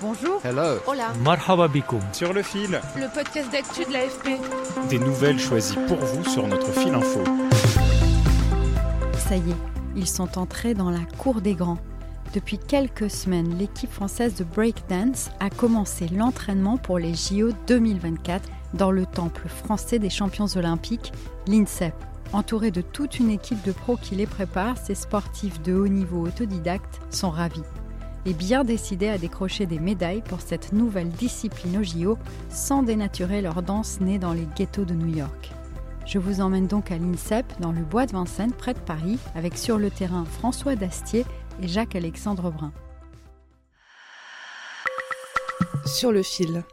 Bonjour. Hello. Hola. Marhaba bikoum. Sur le fil, Le podcast d'actu de l'AFP. des nouvelles choisies pour vous sur notre fil info. Ça y est, ils sont entrés dans la cour des grands. Depuis quelques semaines, l'équipe française de breakdance a commencé l'entraînement pour les JO 2024 dans le temple français des champions olympiques, l'INSEP. Entourés de toute une équipe de pros qui les prépare, ces sportifs de haut niveau autodidactes sont ravis et bien décidés à décrocher des médailles pour cette nouvelle discipline aux JO sans dénaturer leur danse née dans les ghettos de New York. Je vous emmène donc à l'INSEP, dans le bois de Vincennes, près de Paris, avec sur le terrain François Dastier et Jacques-Alexandre Brun. Sur le fil.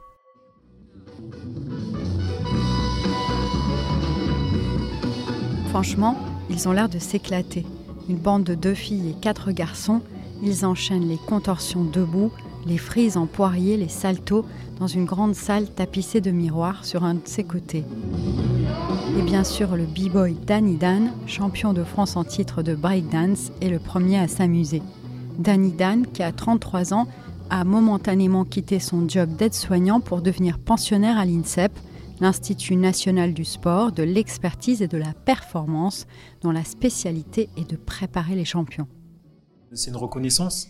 Franchement, ils ont l'air de s'éclater. Une bande de deux filles et quatre garçons, ils enchaînent les contorsions debout, les frises en poirier, les saltos, dans une grande salle tapissée de miroirs sur un de ses côtés. Et bien sûr, le b-boy Danny Dan, champion de France en titre de breakdance, est le premier à s'amuser. Danny Dan, qui a 33 ans, a momentanément quitté son job d'aide-soignant pour devenir pensionnaire à l'INSEP, l'Institut national du sport, de l'expertise et de la performance, dont la spécialité est de préparer les champions. C'est une reconnaissance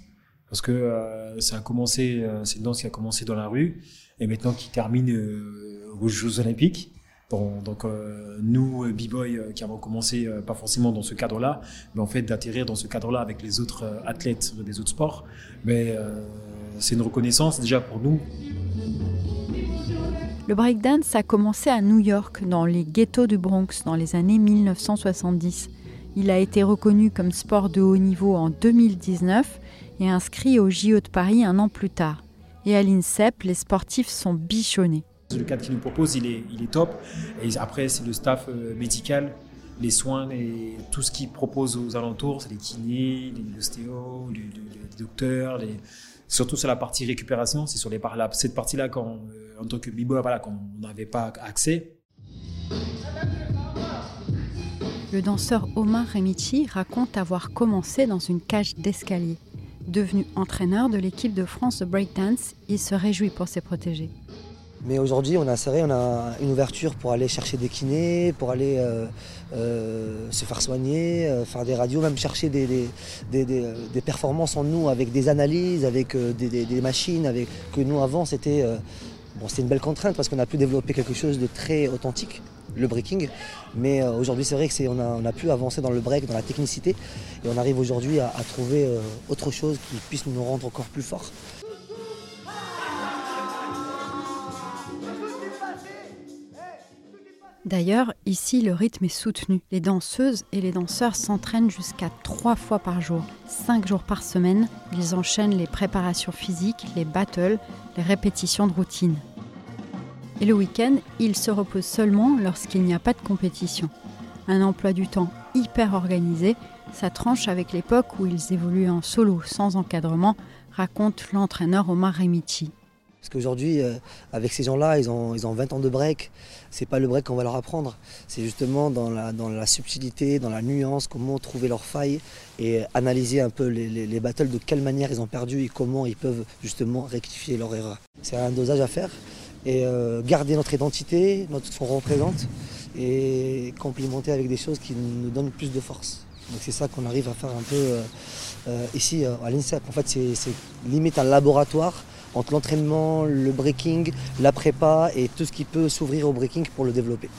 parce que euh, ça a commencé, euh, c'est une danse qui a commencé dans la rue et maintenant qui termine euh, aux Jeux Olympiques. Donc euh, nous, b-boy, qui avons commencé pas forcément dans ce cadre-là, mais en fait d'atterrir dans ce cadre-là avec les autres athlètes des autres sports, mais c'est une reconnaissance déjà pour nous. Le breakdance a commencé à New York, dans les ghettos du Bronx, dans les années 1970. Il a été reconnu comme sport de haut niveau en 2019 et inscrit au JO de Paris un an plus tard. Et à l'INSEP, les sportifs sont bichonnés. Le cadre qu'ils nous proposent, il est, il est top. Et après, c'est le staff euh, médical, les soins et tout ce qu'ils proposent aux alentours, c'est les kinés, les ostéos, les, les- les docteurs, les... surtout sur la partie récupération, c'est sur les par cette partie-là, quand, euh, en tant que b-boy, voilà, quand on n'avait pas accès. Le danseur Omar Remichi raconte avoir commencé dans une cage d'escalier. Devenu entraîneur de l'équipe de France de breakdance, il se réjouit pour ses protégés. Mais aujourd'hui, on a a une ouverture pour aller chercher des kinés, pour aller euh, euh, se faire soigner, euh, faire des radios, même chercher des, performances en nous avec des analyses, avec des, machines, avec que nous avant c'était bon, c'était une belle contrainte parce qu'on a pu développer quelque chose de très authentique, le breaking. Mais euh, aujourd'hui, c'est vrai que on a, pu avancer dans le break, dans la technicité, et on arrive aujourd'hui à, à trouver euh, autre chose qui puisse nous rendre encore plus forts. D'ailleurs, ici, le rythme est soutenu. Les danseuses et les danseurs s'entraînent jusqu'à trois fois par jour, cinq jours par semaine. Ils enchaînent les préparations physiques, les battles, les répétitions de routine. Et le week-end, ils se reposent seulement lorsqu'il n'y a pas de compétition. Un emploi du temps hyper organisé, ça tranche avec l'époque où ils évoluaient en solo, sans encadrement, raconte l'entraîneur Omar Remichi. Parce qu'aujourd'hui, euh, avec ces gens-là, ils ont, ils ont 20 ans de break. C'est pas le break qu'on va leur apprendre. C'est justement dans la, dans la subtilité, dans la nuance, comment trouver leurs failles et analyser un peu les, les- les battles, de quelle manière ils ont perdu et comment ils peuvent justement rectifier leur erreur. C'est un dosage à faire et euh, garder notre identité, notre, ce qu'on représente et complimenter avec des choses qui nous donnent plus de force. Donc c'est ça qu'on arrive à faire un peu euh, euh, ici à l'INSEP. En fait, c'est limite un laboratoire entre l'entraînement, le breaking, la prépa et tout ce qui peut s'ouvrir au breaking pour le développer.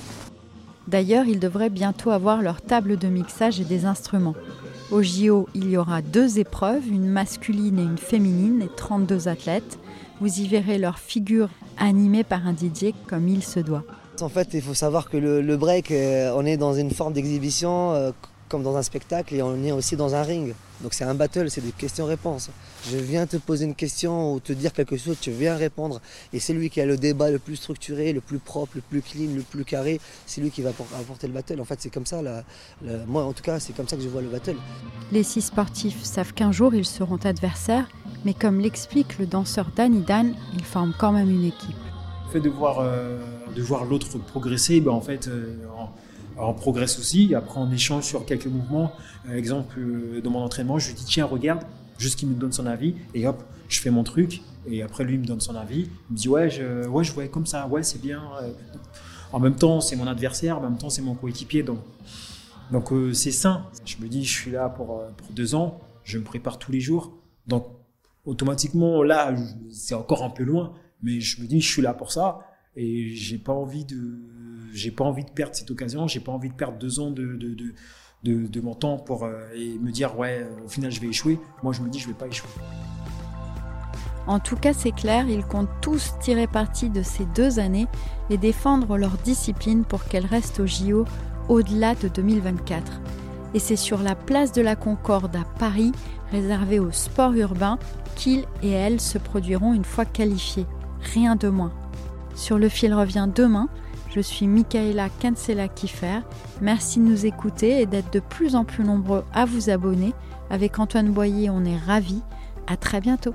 D'ailleurs, ils devraient bientôt avoir leur table de mixage et des instruments. Au JO, il y aura deux épreuves, une masculine et une féminine, et 32 athlètes. Vous y verrez leurs figures animées par un DJ comme il se doit. En fait, il faut savoir que le, le break, euh, on est dans une forme d'exhibition euh, comme dans un spectacle et on est aussi dans un ring. Donc c'est un battle, c'est des questions-réponses. Je viens te poser une question ou te dire quelque chose, tu viens répondre. Et c'est lui qui a le débat le plus structuré, le plus propre, le plus clean, le plus carré. C'est lui qui va apporter le battle. En fait, c'est comme ça. moi, en tout cas, c'est comme ça que je vois le battle. Les six sportifs savent qu'un jour, ils seront adversaires. Mais comme l'explique le danseur Danny Dan, ils forment quand même une équipe. Le fait de voir, euh, voir l'autre progresser, ben en fait, euh, on progresse aussi. Après, on échange sur quelques mouvements. Euh, exemple, euh, dans mon entraînement, je lui dis tiens, regarde, juste qu'il me donne son avis. Et hop, je fais mon truc. Et après, lui, il me donne son avis. Il me dit ouais, je, ouais, je vois comme ça. Ouais, c'est bien. Euh, en même temps, c'est mon adversaire. En même temps, c'est mon coéquipier. Donc, donc c'est sain. Je me dis, je suis là pour, pour deux ans. Je me prépare tous les jours. Donc, automatiquement, là, c'est encore un peu loin. Mais je me dis, je suis là pour ça. Et j'ai pas envie de j'ai pas envie de perdre cette occasion, j'ai pas envie de perdre deux ans de, de, de, de, mon temps pour euh, et me dire ouais au final je vais échouer. Moi je me dis je vais pas échouer. En tout cas, c'est clair, ils comptent tous tirer parti de ces deux années et défendre leur discipline pour qu'elle reste au JO au-delà de 2024. Et c'est sur la place de la Concorde à Paris, réservée au sport urbain, qu'ils et elles se produiront une fois qualifiés. Rien de moins. Sur le fil revient demain je suis Michaela Cancela Kiffer. Merci de nous écouter et d'être de plus en plus nombreux à vous abonner. Avec Antoine Boyer, on est ravis. À très bientôt.